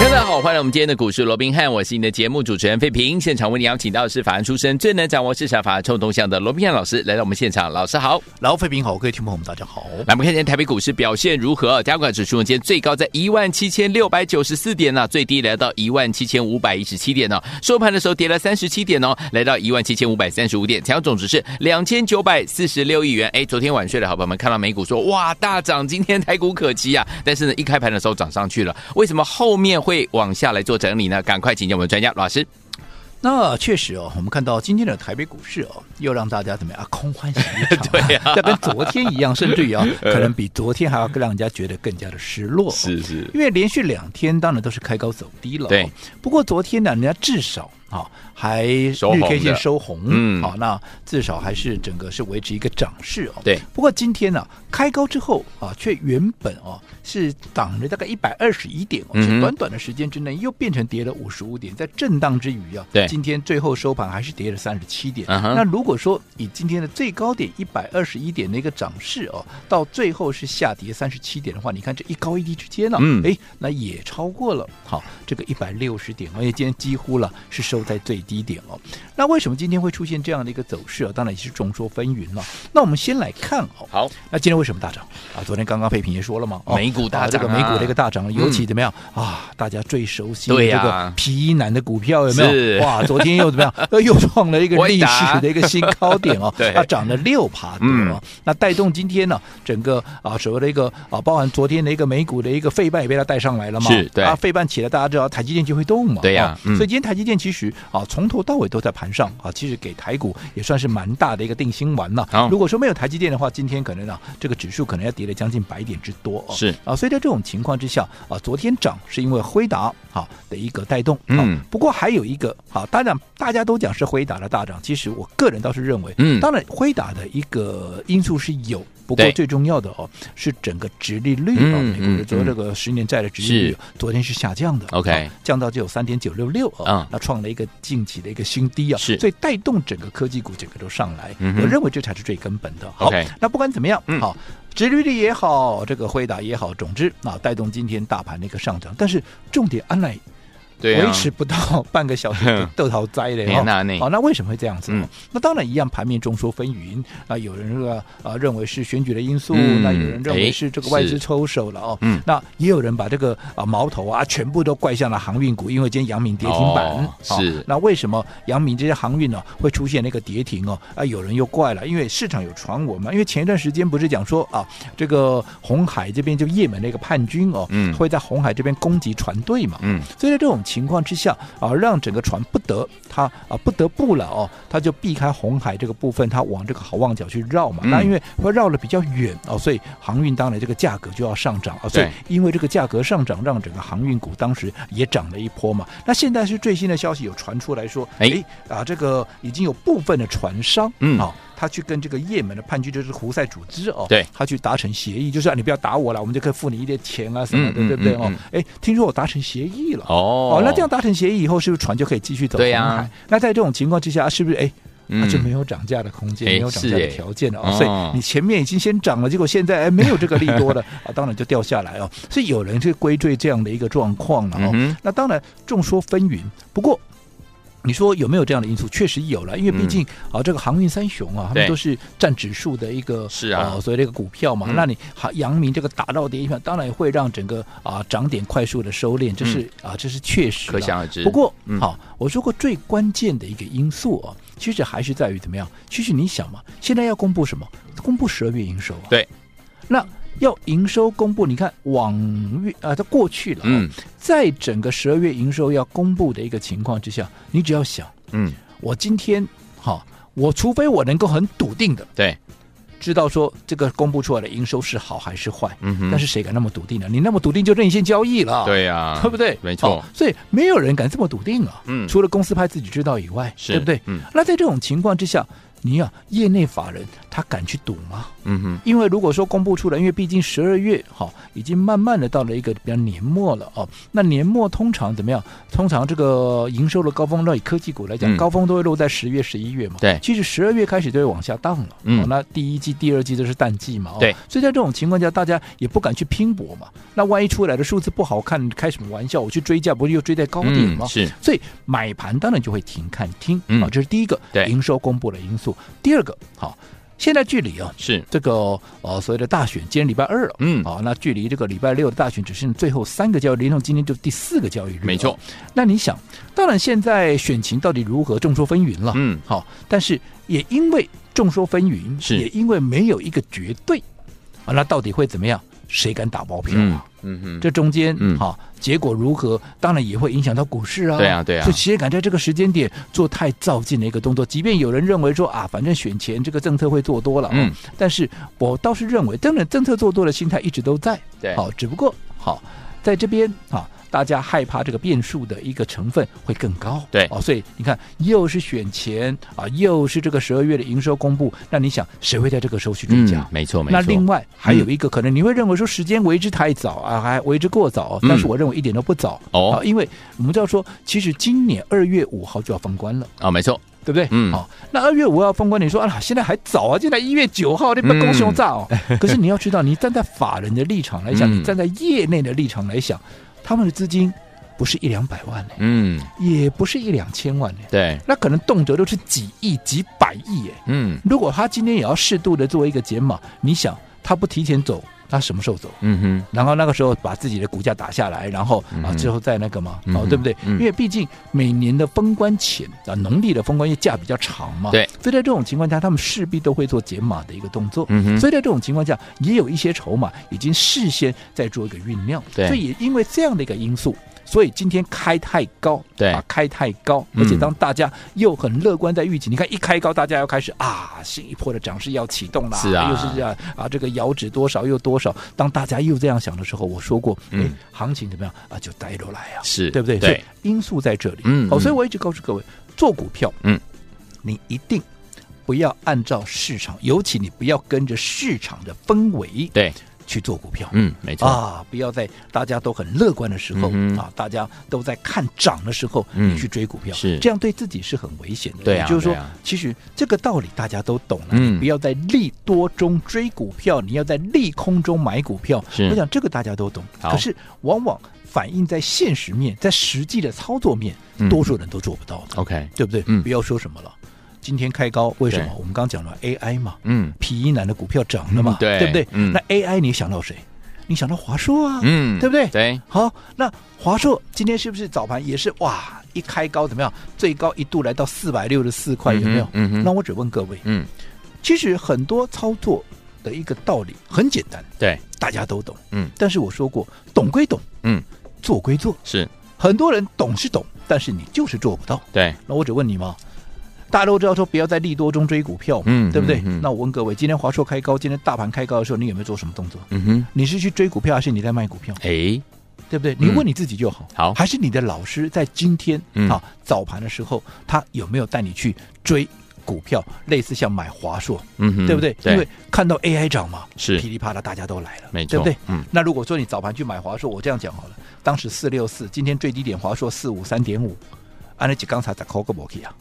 大家好，欢迎来我们今天的股市罗宾汉，我是你的节目主持人费平。现场为你邀请到的是法案出身、最能掌握市场法案臭动向的罗宾汉老师来到我们现场。老师好，老费平好，各位听众朋友们大家好。来，我们看今天台北股市表现如何？加权指数今天最高在一万七千六百九十四点呢、啊，最低来到一万七千五百一十七点呢、哦。收盘的时候跌了三十七点哦，来到一万七千五百三十五点，成交总值是两千九百四十六亿元。哎，昨天晚睡的好朋友们看到美股说哇大涨，今天台股可期啊，但是呢一开盘的时候涨上去了，为什么后面会往下来？做整理呢？赶快请教我们专家老师。那确实哦，我们看到今天的台北股市哦，又让大家怎么样啊？空欢喜一场，对呀、啊，要跟昨天一样，甚至于啊，可能比昨天还要更让人家觉得更加的失落。是是，因为连续两天当然都是开高走低了。对，不过昨天呢，人家至少。好，还日 K 线收红，嗯，好，那至少还是整个是维持一个涨势哦。对，不过今天呢、啊，开高之后啊，却原本哦是涨了大概一百二十一点哦，是、嗯、短短的时间之内又变成跌了五十五点，在震荡之余啊，对，今天最后收盘还是跌了三十七点。嗯、那如果说以今天的最高点一百二十一点的一个涨势哦，到最后是下跌三十七点的话，你看这一高一低之间呢、啊，嗯，哎，那也超过了好这个一百六十点，而且今天几乎了是收。在最低点哦，那为什么今天会出现这样的一个走势啊？当然也是众说纷纭了。那我们先来看哦，好，那今天为什么大涨啊？昨天刚刚佩平也说了嘛，美股大涨、啊啊，这个美股的一个大涨，尤其怎么样、嗯、啊？大家最熟悉的这个皮衣男的股票有没有？哇，昨天又怎么样？又创了一个历史的一个新高点哦，它涨了六趴多哦、嗯。那带动今天呢，整个啊所谓的一个啊，包含昨天的一个美股的一个费半也被它带上来了嘛？是，对啊，费半起来，大家知道台积电就会动嘛？对呀、所以今天台积电其实。啊，从头到尾都在盘上啊，其实给台股也算是蛮大的一个定心丸了。哦。如果说没有台积电的话，今天可能啊，这个指数可能要跌了将近百点之多哦。是啊，所以在这种情况之下啊，昨天涨是因为辉达好的一个带动。嗯。不过还有一个好，当然大家都讲是辉达的大涨，其实我个人倒是认为，嗯，当然辉达的一个因素是有。不过最重要的哦，是整个殖利率啊、哦，美国的昨这个十年债的殖利率昨天是下降的，OK，、哦、降到只有三点九六六啊，那创了一个近期的一个新低啊，是，所以带动整个科技股整个都上来，嗯、我认为这才是最根本的。好那不管怎么样，好、嗯，殖利率也好，这个辉达也好，总之啊，带动今天大盘的一个上涨，但是重点安来。对啊、维持不到半个小时 豆桃灾的哦，好，那为什么会这样子？嗯、那当然一样，盘面众说纷纭。啊有人说啊认为是选举的因素，嗯、那有人认为是这个外资抽手了哦。那也有人把这个啊矛头啊全部都怪向了航运股，因为今天阳明跌停板。哦、是。那为什么阳明这些航运呢、啊、会出现那个跌停哦？啊，有人又怪了，因为市场有传闻嘛。因为前一段时间不是讲说啊，这个红海这边就叶门那个叛军哦，嗯，会在红海这边攻击船队嘛，嗯，所以在这种情况之下啊，让整个船不得它啊不得不了哦，它就避开红海这个部分，它往这个好望角去绕嘛。嗯、那因为会绕的比较远哦，所以航运当然这个价格就要上涨啊。所以因为这个价格上涨，让整个航运股当时也涨了一波嘛。那现在是最新的消息有传出来说，哎啊，这个已经有部分的船商嗯啊。他去跟这个也门的叛军，就是胡塞组织哦，对，他去达成协议，就是、啊、你不要打我了，我们就可以付你一点钱啊什么的，嗯、对不对哦？哎、嗯，听说我达成协议了哦，哦，那这样达成协议以后，是不是船就可以继续走红海？对呀、啊。那在这种情况之下，是不是哎，那、嗯、就没有涨价的空间，没有涨价的条件了？所以你前面已经先涨了，结果现在哎没有这个利多了 啊，当然就掉下来哦。所以有人去归罪这样的一个状况了哦、嗯。那当然众说纷纭，不过。你说有没有这样的因素？确实有了，因为毕竟、嗯、啊，这个航运三雄啊，他们都是占指数的一个是啊，呃、所谓这个股票嘛。嗯、那你好，阳明这个打到跌停板，当然会让整个啊涨点快速的收敛，这是、嗯、啊，这是确实。可想而知。不过，好、我说过最关键的一个因素啊，其实还是在于怎么样？其实你想嘛，现在要公布什么？公布十二月营收啊。对。那。要营收公布，你看往月啊，它过去了。嗯，在整个十二月营收要公布的一个情况之下，你只要想，嗯，我今天好，我除非我能够很笃定的对，知道说这个公布出来的营收是好还是坏。嗯哼，但是谁敢那么笃定呢？你那么笃定就任性交易了。对呀、啊，对不对？没错。所以没有人敢这么笃定啊。嗯，除了公司派自己知道以外，对不对？嗯。那在这种情况之下，你啊，业内法人他敢去赌吗？嗯哼，因为如果说公布出来，因为毕竟十二月哈、哦、已经慢慢的到了一个比较年末了哦。那年末通常怎么样？通常这个营收的高峰，那以科技股来讲，嗯、高峰都会落在十月、十一月嘛。对，其实十二月开始就会往下荡了。嗯、哦，那第一季、第二季都是淡季嘛。对、哦，所以在这种情况下，大家也不敢去拼搏嘛。那万一出来的数字不好看，开什么玩笑？我去追价，不是又追在高点吗？嗯、是，所以买盘当然就会停看听啊、嗯哦，这是第一个对营收公布的因素。第二个，好、哦。现在距离啊，是。这个呃所谓的大选，今天礼拜二了，嗯，啊，那距离这个礼拜六的大选只剩最后三个交易日，连同今天就第四个交易日，没错。那你想，当然现在选情到底如何，众说纷纭了，嗯，好，但是也因为众说纷纭，是。也因为没有一个绝对啊，那到底会怎么样？谁敢打包票啊？嗯哼，这中间，嗯，好，结果如何？当然也会影响到股市啊。对啊，对啊。就谁敢在这个时间点做太造进的一个动作？即便有人认为说啊，反正选前这个政策会做多了，嗯，但是我倒是认为，真的政策做多的心态一直都在。对，好，只不过好在这边啊。大家害怕这个变数的一个成分会更高，对哦，所以你看，又是选前啊，又是这个十二月的营收公布，那你想谁会在这个时候去追加？嗯，没错，没错。那另外还有一个可能，你会认为说时间为之太早啊，还为之过早，但是我认为一点都不早哦，因为我们知道说，其实今年二月五号就要封关了啊，没错。对不对？嗯，好，那二月五号封关，你说啊，现在还早啊，现在一月九号，你不公胸炸哦。可是你要知道，你站在法人的立场来讲，你站在业内的立场来想，他们的资金不是一两百万呢，嗯，也不是一两千万呢，对，那可能动辄都是几亿、几百亿耶，嗯，如果他今天也要适度的做一个减码，你想他不提前走？他什么时候走？嗯哼，然后那个时候把自己的股价打下来，然后啊之后再那个嘛，哦对不对？因为毕竟每年的封关前啊，农历的封关月假比较长嘛，对，所以在这种情况下，他们势必都会做减码的一个动作。嗯哼，所以在这种情况下，也有一些筹码已经事先在做一个酝酿。对，所以也因为这样的一个因素。所以今天开太高，对啊，开太高，而且当大家又很乐观在预期，嗯、你看一开高，大家要开始啊，新一波的涨势要启动了，是啊，又是这样啊，这个遥指多少又多少。当大家又这样想的时候，我说过，嗯、哎，行情怎么样啊？就带着来啊，是对不对？对，所以因素在这里，嗯，好，所以我一直告诉各位，做股票，嗯，你一定不要按照市场，尤其你不要跟着市场的氛围，对。去做股票，嗯，没错。啊，不要在大家都很乐观的时候、嗯、啊，大家都在看涨的时候，你去追股票，是。这样对自己是很危险的。对啊，就是说，啊、其实这个道理大家都懂了，嗯、不要在利多中追股票，你要在利空中买股票。是。我想这个大家都懂，好。可是往往反映在现实面，在实际的操作面，嗯、多数人都做不到的。OK，对不对？嗯，不要说什么了。今天开高，为什么？我们刚讲了 AI 嘛，嗯皮衣男的股票涨了嘛，嗯、对，对不对？嗯，那 AI 你想到谁？你想到华硕啊，嗯，对不对？对，好，那华硕今天是不是早盘也是哇？一开高怎么样？最高一度来到四百六十四块，有没有？嗯哼。那我只问各位，嗯，其实很多操作的一个道理很简单，对，大家都懂，嗯。但是我说过，懂归懂，嗯，做归做，是很多人懂是懂，但是你就是做不到，对。那我只问你嘛。大家都知道说不要在利多中追股票，嗯，对不对？那我问各位，今天华硕开高，今天大盘开高的时候，你有没有做什么动作？嗯哼，你是去追股票，还是你在卖股票？哎，对不对？你问你自己就好。好、嗯，还是你的老师在今天、嗯、啊早盘的时候，他有没有带你去追股票？类似像买华硕，嗯哼，对不对？对，因为看到 AI 涨嘛，是噼里啪啦，大家都来了，没错，对不对？嗯。那如果说你早盘去买华硕，我这样讲好了，当时四六四，今天最低点华硕四五三点五，按那几刚才在 call 个 b o k 啊。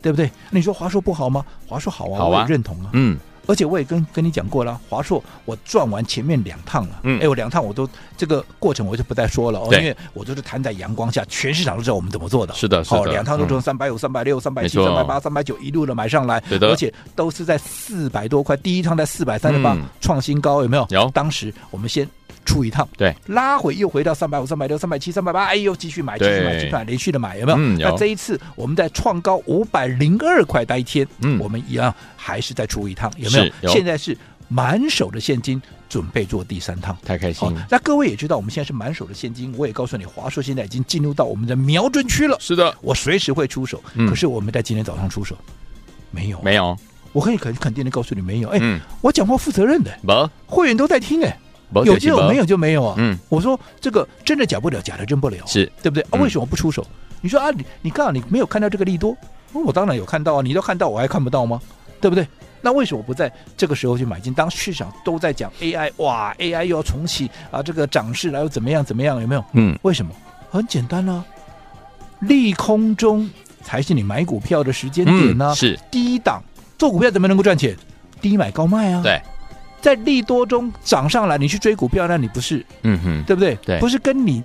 对不对？你说华硕不好吗？华硕好啊，好啊，我也认同啊。嗯，而且我也跟跟你讲过了，华硕我转完前面两趟了。嗯，哎，我两趟我都这个过程我就不再说了哦，因为我都是摊在阳光下，全市场都知道我们怎么做的。是的，是的。哦，两趟都从三百五、三百六、三百七、三百八、三百九一路的买上来，对的，而且都是在四百多块，第一趟在四百三十八创新高，有没有？有。当时我们先。出一趟，对，拉回又回到三百五、三百六、三百七、三百八，哎呦，继续买，继续买，继续买，连续的买，有没有？嗯，有。那这一次我们在创高五百零二块那一天，嗯，我们一样还是再出一趟，有没有？有。现在是满手的现金，准备做第三趟，太开心了。那各位也知道，我们现在是满手的现金，我也告诉你，华硕现在已经进入到我们的瞄准区了。是的，我随时会出手。可是我们在今天早上出手，没有，没有。我可以肯肯定的告诉你，没有。哎，我讲话负责任的，不，会员都在听，哎。有就有，没有就没有啊。嗯，我说这个真的假不了，假的真不了，是对不对？啊，为什么不出手？你说啊，你你刚好你没有看到这个利多，我当然有看到啊。你都看到，我还看不到吗？对不对？那为什么不在这个时候去买进？当市场都在讲 AI，哇，AI 又要重启啊，这个涨势来又怎么样怎么样？有没有？嗯，为什么？很简单啊，利空中才是你买股票的时间点呢、啊嗯。是低档做股票怎么能够赚钱？低买高卖啊。对，在利多中涨上来，你去追股票，那你不是？嗯哼，对不对？对，不是跟你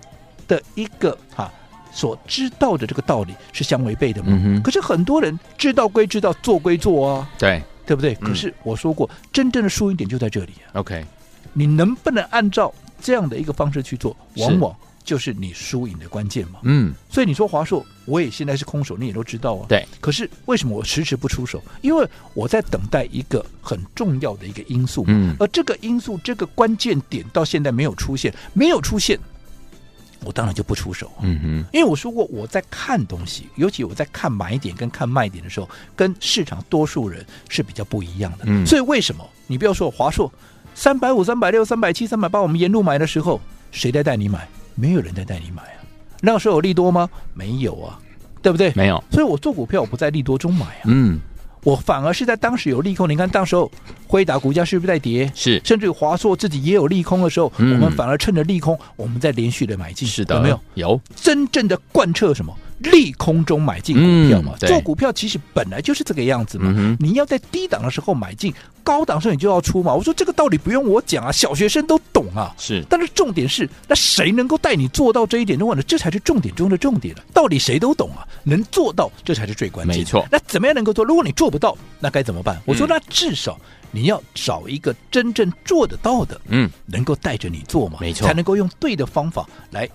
的一个哈、啊、所知道的这个道理是相违背的吗？嗯哼。可是很多人知道归知道，做归做啊。对。对不对？嗯、可是我说过，真正的输赢点就在这里啊。OK，你能不能按照这样的一个方式去做，往往就是你输赢的关键嘛。嗯，所以你说华硕，我也现在是空手，你也都知道啊。对。可是为什么我迟迟不出手？因为我在等待一个很重要的一个因素。嗯。而这个因素，这个关键点到现在没有出现，没有出现。我当然就不出手，嗯嗯，因为我说过我在看东西，尤其我在看买点跟看卖点的时候，跟市场多数人是比较不一样的。嗯，所以为什么你不要说华硕三百五、三百六、三百七、三百八，我们沿路买的时候，谁在带你买？没有人在带你买啊。那时候有利多吗？没有啊，对不对？没有。所以我做股票我不在利多中买啊。嗯。我反而是在当时有利空，你看当时候辉达股价是不是在跌？是，甚至于华硕自己也有利空的时候，嗯、我们反而趁着利空，我们在连续的买进。是的，有没有？有真正的贯彻什么？利空中买进股票嘛、嗯？做股票其实本来就是这个样子嘛。嗯、你要在低档的时候买进，高档时候你就要出嘛。我说这个道理不用我讲啊，小学生都懂啊。是，但是重点是，那谁能够带你做到这一点的话呢？这才是重点中的重点了。道理谁都懂啊，能做到这才是最关键。没错。那怎么样能够做？如果你做不到，那该怎么办？我说，那至少你要找一个真正做得到的，嗯，能够带着你做嘛，没错，才能够用对的方法来。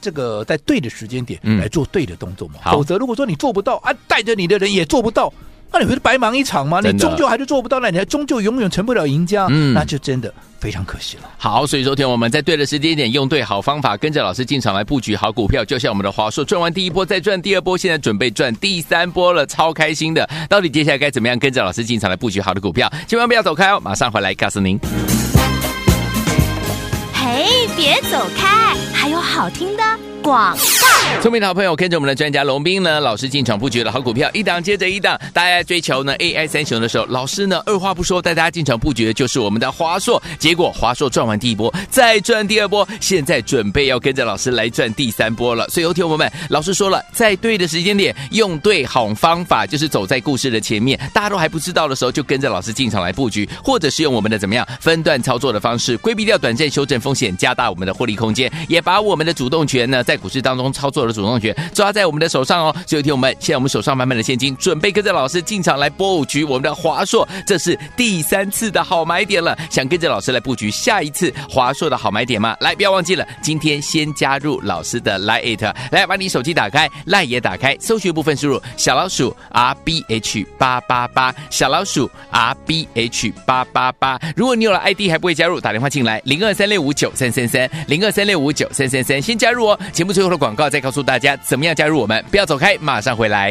这个在对的时间点来做对的动作嘛，嗯、否则如果说你做不到啊，带着你的人也做不到，那你不是白忙一场吗？你终究还是做不到，那你还终究永远成不了赢家，嗯，那就真的非常可惜了。好，所以昨天我们在对的时间点，用对好方法，跟着老师进场来布局好股票，就像我们的华硕赚完第一波，再赚第二波，现在准备赚第三波了，超开心的。到底接下来该怎么样跟着老师进场来布局好的股票？千万不要走开哦，马上回来告诉您。嘿，别走开，还有好听的广告。聪明的好朋友，跟着我们的专家龙斌呢，老师进场布局的好股票，一档接着一档。大家追求呢 AI 三雄的时候，老师呢二话不说带大家进场布局的就是我们的华硕。结果华硕赚完第一波，再赚第二波，现在准备要跟着老师来赚第三波了。所以，有听我们，老师说了，在对的时间点，用对好方法，就是走在故事的前面。大家都还不知道的时候，就跟着老师进场来布局，或者是用我们的怎么样分段操作的方式，规避掉短暂修正风险，加大我们的获利空间，也把我们的主动权呢，在股市当中操作的主动权抓在我们的手上哦。所以，听我们，现在我们手上满满的现金，准备跟着老师进场来布局我们的华硕，这是第三次的好买点了。想跟着老师来布局下一次华硕的好买点吗？来，不要忘记了，今天先加入老师的 Line，来把你手机打开，Line 也打开，搜寻部分输入小老鼠 R B H 八八八，小老鼠 R B H 八八八。如果你有了 ID 还不会加入，打电话进来零二三六五九三三三零二三六五九三三三，先加入哦。节目最后的广告再告诉大家怎么样加入我们，不要走开，马上回来。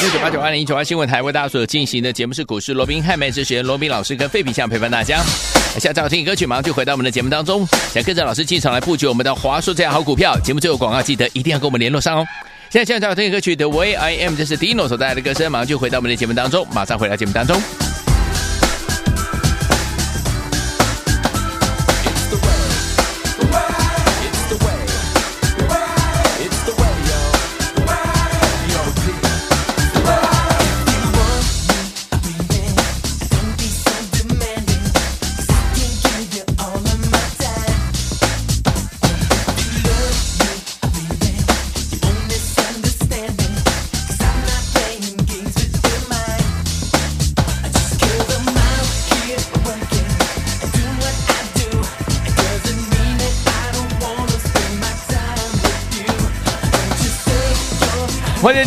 六九八九二零一九八新闻台为大家所进行的节目是股市罗宾汉麦之学罗宾老师跟费比相陪伴大家。下张好听歌曲，马上就回到我们的节目当中。想跟着老师进场来布局我们的华硕这样好股票，节目最后广告记得一定要跟我们联络上哦。现在现在张好听歌曲 The Way I Am，这是 Dino 所带来的歌声，马上就回到我们的节目当中，马上回到节目当中。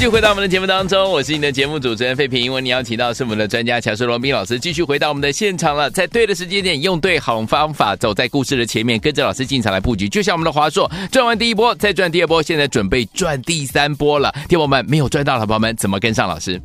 续回到我们的节目当中，我是你的节目主持人费平。因为你要请到是我们的专家乔叔罗宾老师，继续回到我们的现场了。在对的时间点，用对好方法，走在故事的前面，跟着老师进场来布局。就像我们的华硕，赚完第一波，再赚第二波，现在准备赚第三波了。听友们没有赚到的朋友们，怎么跟上老师？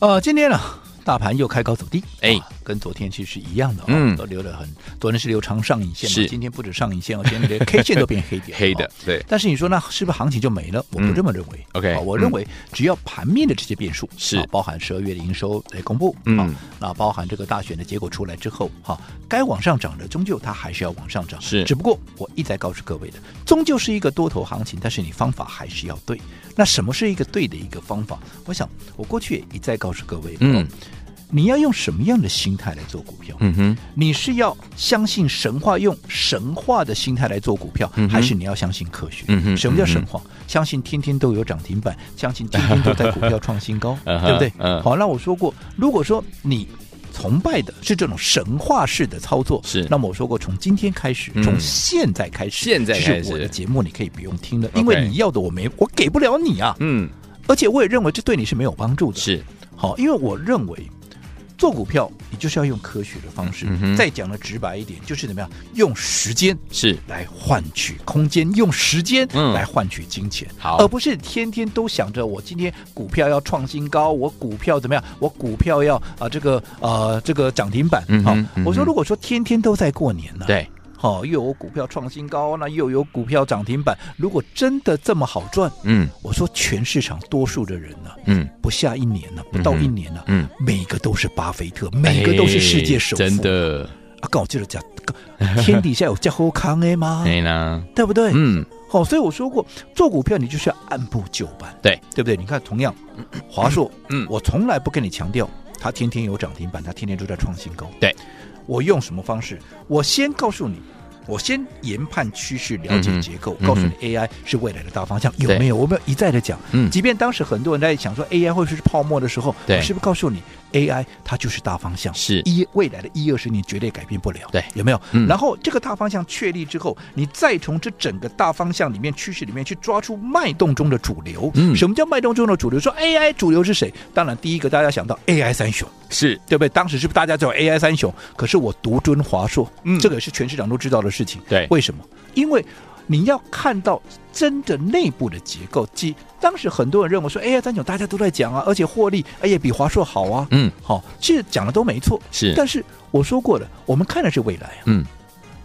呃，今天呢，大盘又开高走低，哎，跟昨天其实是一样的嗯，都留了很，昨天是留长上影线嘛，是今天不止上影线哦，今天连 K 线都变黑点，黑的哦，对。但是你说那是不是行情就没了？我不这么认为。OK，啊我认为只要盘面的这些变数是包含十二月的营收来公布，嗯，那包含这个大选的结果出来之后，哈，该往上涨的终究它还是要往上涨，是。只不过我一再告诉各位的，终究是一个多头行情，但是你方法还是要对。那什么是一个对的一个方法？我想我过去也一再告诉各位，嗯。你要用什么样的心态来做股票？嗯哼，你是要相信神话，用神话的心态来做股票，嗯、还是你要相信科学？嗯哼，什么叫神话？嗯、相信天天都有涨停板，相信天天都在股票创新高，对不对？嗯、好，那我说过，如果说你崇拜的是这种神话式的操作，是，那么我说过，从今天开始，从、嗯、现在开始，现在开始，我的节目你可以不用听了，因为你要的我没，我给不了你啊。嗯，而且我也认为这对你是没有帮助的。是，好，因为我认为。做股票，你就是要用科学的方式。嗯、再讲的直白一点，就是怎么样用时间是来换取空间，用时间来换取金钱，嗯、好，而不是天天都想着我今天股票要创新高，我股票怎么样，我股票要啊、呃、这个呃这个涨停板。好、嗯嗯，我说如果说天天都在过年呢、啊，对。好、哦，又有股票创新高，那又有股票涨停板。如果真的这么好赚，嗯，我说全市场多数的人呢、啊，嗯，不下一年呢、啊，不到一年呢、啊，嗯，每个都是巴菲特，每个都是世界首富，真的啊！刚好记得讲，天底下有叫好康的吗？对呢，对不对？嗯，好、哦，所以我说过，做股票你就是要按部就班，对，对不对？你看，同样，华硕，嗯，我从来不跟你强调，它天天有涨停板，它天天都在创新高，对。我用什么方式？我先告诉你，我先研判趋势，了解结构，嗯、告诉你 AI 是未来的大方向，有没有？我们要一再的讲。嗯，即便当时很多人在想说 AI 会是泡沫的时候，我是不是告诉你 AI 它就是大方向？是一未来的一二十年绝对改变不了。对，有没有？嗯、然后这个大方向确立之后，你再从这整个大方向里面趋势里面去抓出脉动中的主流。嗯，什么叫脉动中的主流？说 AI 主流是谁？当然，第一个大家想到 AI 三雄。是对不对？当时是不是大家叫 AI 三雄？可是我独尊华硕，嗯，这个也是全市场都知道的事情。对，为什么？因为你要看到真的内部的结构。即当时很多人认为说 AI 三雄大家都在讲啊，而且获利哎也比华硕好啊。嗯，好，其实讲的都没错。是，但是我说过了，我们看的是未来啊。嗯，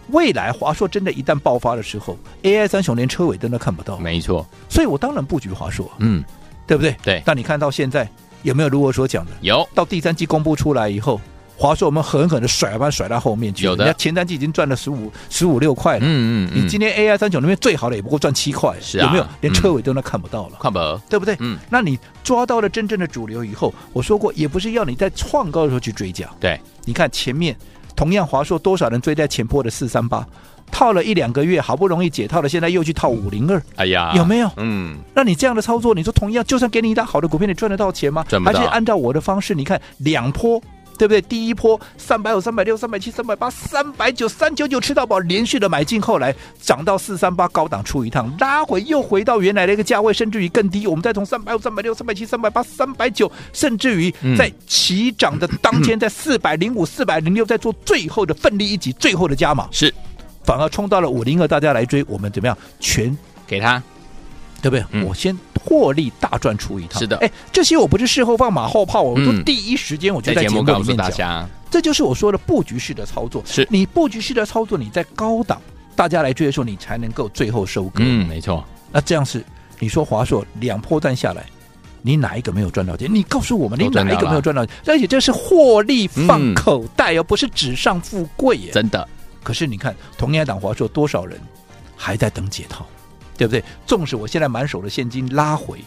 未来华硕真的一旦爆发的时候，AI 三雄连车尾灯都看不到。没错，所以我当然布局华硕。嗯，对不对？对。但你看到现在。有没有如我所讲的？有。到第三季公布出来以后，华硕我们狠狠的甩把甩到后面去。有的。人家前三季已经赚了十五十五六块了。嗯嗯，嗯。你今天 AI 三九那边最好的也不过赚七块。是啊。有没有？连车尾灯都看不到了。看不到。对不对？嗯。那你抓到了真正的主流以后，我说过，也不是要你在创高的时候去追价。对。你看前面同样华硕多少人追在前波的四三八。套了一两个月，好不容易解套了，现在又去套五零二，哎呀，有没有？嗯，那你这样的操作，你说同样，就算给你一档好的股票，你赚得到钱吗？赚不到。还是按照我的方式，你看两波，对不对？第一波三百五、三百六、三百七、三百八、三百九、三九九吃到饱，连续的买进，后来涨到四三八高档出一趟，拉回又回到原来的一个价位，甚至于更低。我们再从三百五、三百六、三百七、三百八、三百九，甚至于在起涨的当天，在四百零五、四百零六，在做最后的奋力一击，最后的加码是。反而冲到了五零二，大家来追，我们怎么样？全给他，对不对？嗯、我先获利大赚出一趟。是的，哎，这些我不是事后放马后炮，我都第一时间我就在节目里面讲。这就是我说的布局式的操作。是你布局式的操作，你在高档大家来追的时候，你才能够最后收割。嗯，没错。那这样是你说华硕两波段下来，你哪一个没有赚到钱？你告诉我们，你哪一个没有赚到钱？而且这是获利放口袋，而不是纸上富贵耶。真的。可是你看，同样档华硕多少人还在等解套，对不对？纵使我现在满手的现金拉回，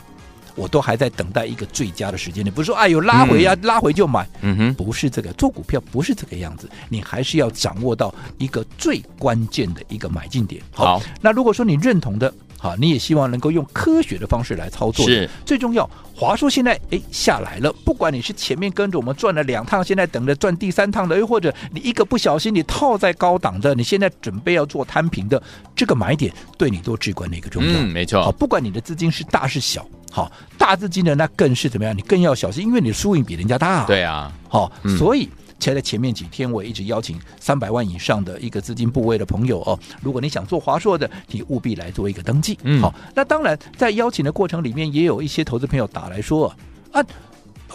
我都还在等待一个最佳的时间你。不是说哎呦拉回呀、啊嗯，拉回就买，嗯哼，不是这个。做股票不是这个样子，你还是要掌握到一个最关键的一个买进点。好，好那如果说你认同的。好，你也希望能够用科学的方式来操作。是，最重要。华硕现在哎下来了，不管你是前面跟着我们转了两趟，现在等着转第三趟的，又或者你一个不小心你套在高档的，你现在准备要做摊平的，这个买点对你都至关的一个重要。嗯，没错。好，不管你的资金是大是小，好，大资金的那更是怎么样？你更要小心，因为你的输赢比人家大。对啊，好，嗯、所以。其实在前面几天，我也一直邀请三百万以上的一个资金部位的朋友哦，如果你想做华硕的，你务必来做一个登记。嗯，好，那当然在邀请的过程里面，也有一些投资朋友打来说啊，啊，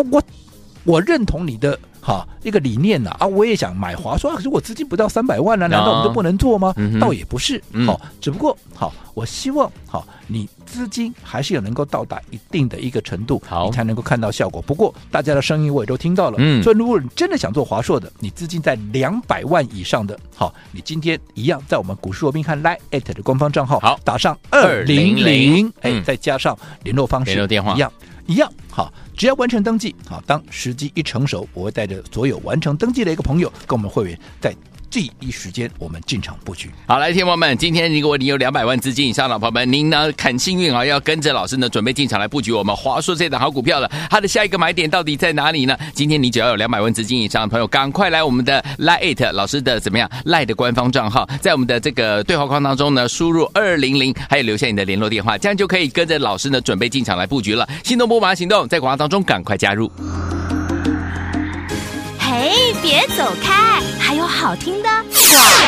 我我认同你的哈一个理念呐啊，我也想买华硕，可是我资金不到三百万呢、啊，难道我们就不能做吗？嗯、倒也不是，好、嗯，只不过好，我希望好你资金还是有能够到达一定的一个程度，好，你才能够看到效果。不过大家的声音我也都听到了，嗯，所以如果你真的想做华硕的，你资金在两百万以上的，好，你今天一样在我们股市罗宾汉 Line@ 的官方账号，好，打上二零零，哎，再加上联络方式，联络电话。一样一样，好。只要完成登记，好，当时机一成熟，我会带着所有完成登记的一个朋友，跟我们会员在。第一时间我们进场布局。好，来，听众们，今天如果你有两百万资金以上的朋友们，您呢很幸运啊，要跟着老师呢准备进场来布局我们华硕这档好股票了。它的下一个买点到底在哪里呢？今天你只要有两百万资金以上的朋友，赶快来我们的 Line 老师的怎么样的官方账号，在我们的这个对话框当中呢，输入二零零，还有留下你的联络电话，这样就可以跟着老师呢准备进场来布局了。心动不马上行动，在广告当中赶快加入。嘿，别走开，好听的。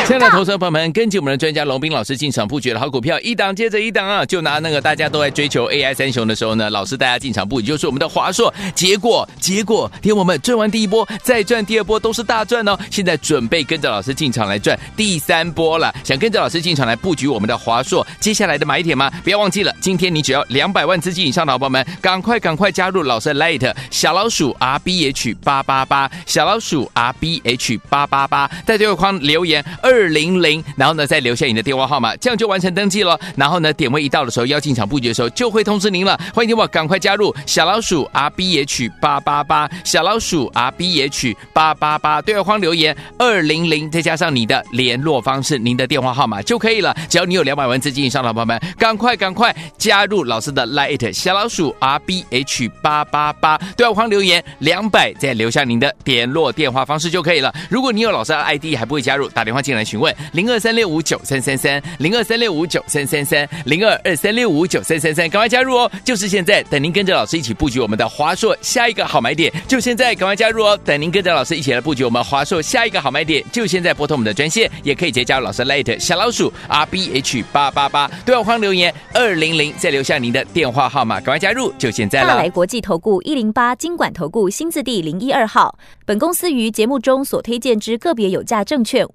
亲爱的投资朋友们，跟紧我们的专家龙斌老师进场布局的好股票，一档接着一档啊！就拿那个大家都在追求 AI 三雄的时候呢，老师大家进场布局，就是我们的华硕。结果，结果，听我们赚完第一波，再赚第二波，都是大赚哦！现在准备跟着老师进场来赚第三波了。想跟着老师进场来布局我们的华硕接下来的买点吗？不要忘记了，今天你只要两百万资金以上的好朋友们，赶快赶快加入老师的 Light 小老鼠 R B H 八八八小老鼠。R B H 八八八，在对话框留留言二零零，然后呢，再留下你的电话号码，这样就完成登记了。然后呢，点位一到的时候，要进场布局的时候，就会通知您了。欢迎听我赶快加入小老鼠 R B H 八八八，小老鼠 R B H 八八八，对话框留言二零零，再加上你的联络方式、您的电话号码就可以了。只要你有两百万资金以上的朋友们，赶快赶快加入老师的 Light 小老鼠 R B H 八八八，对话框留言两百，再留下您的联络。电话方式就可以了。如果你有老师的 ID 还不会加入，打电话进来询问零二三六五九三三三零二三六五九三三三零二二三六五九三三三，赶快加入哦！就是现在，等您跟着老师一起布局我们的华硕下一个好买点，就现在，赶快加入哦！等您跟着老师一起来布局我们华硕下一个好买点，就现在拨通我们的专线，也可以直接加入老师 Light 小老鼠 R B H 八八八对话框留言二零零，再留下您的电话号码，赶快加入，就现在了。大来国际投顾一零八金管投顾新字第零一二号，本公司于节目中所推荐之个别有价证券，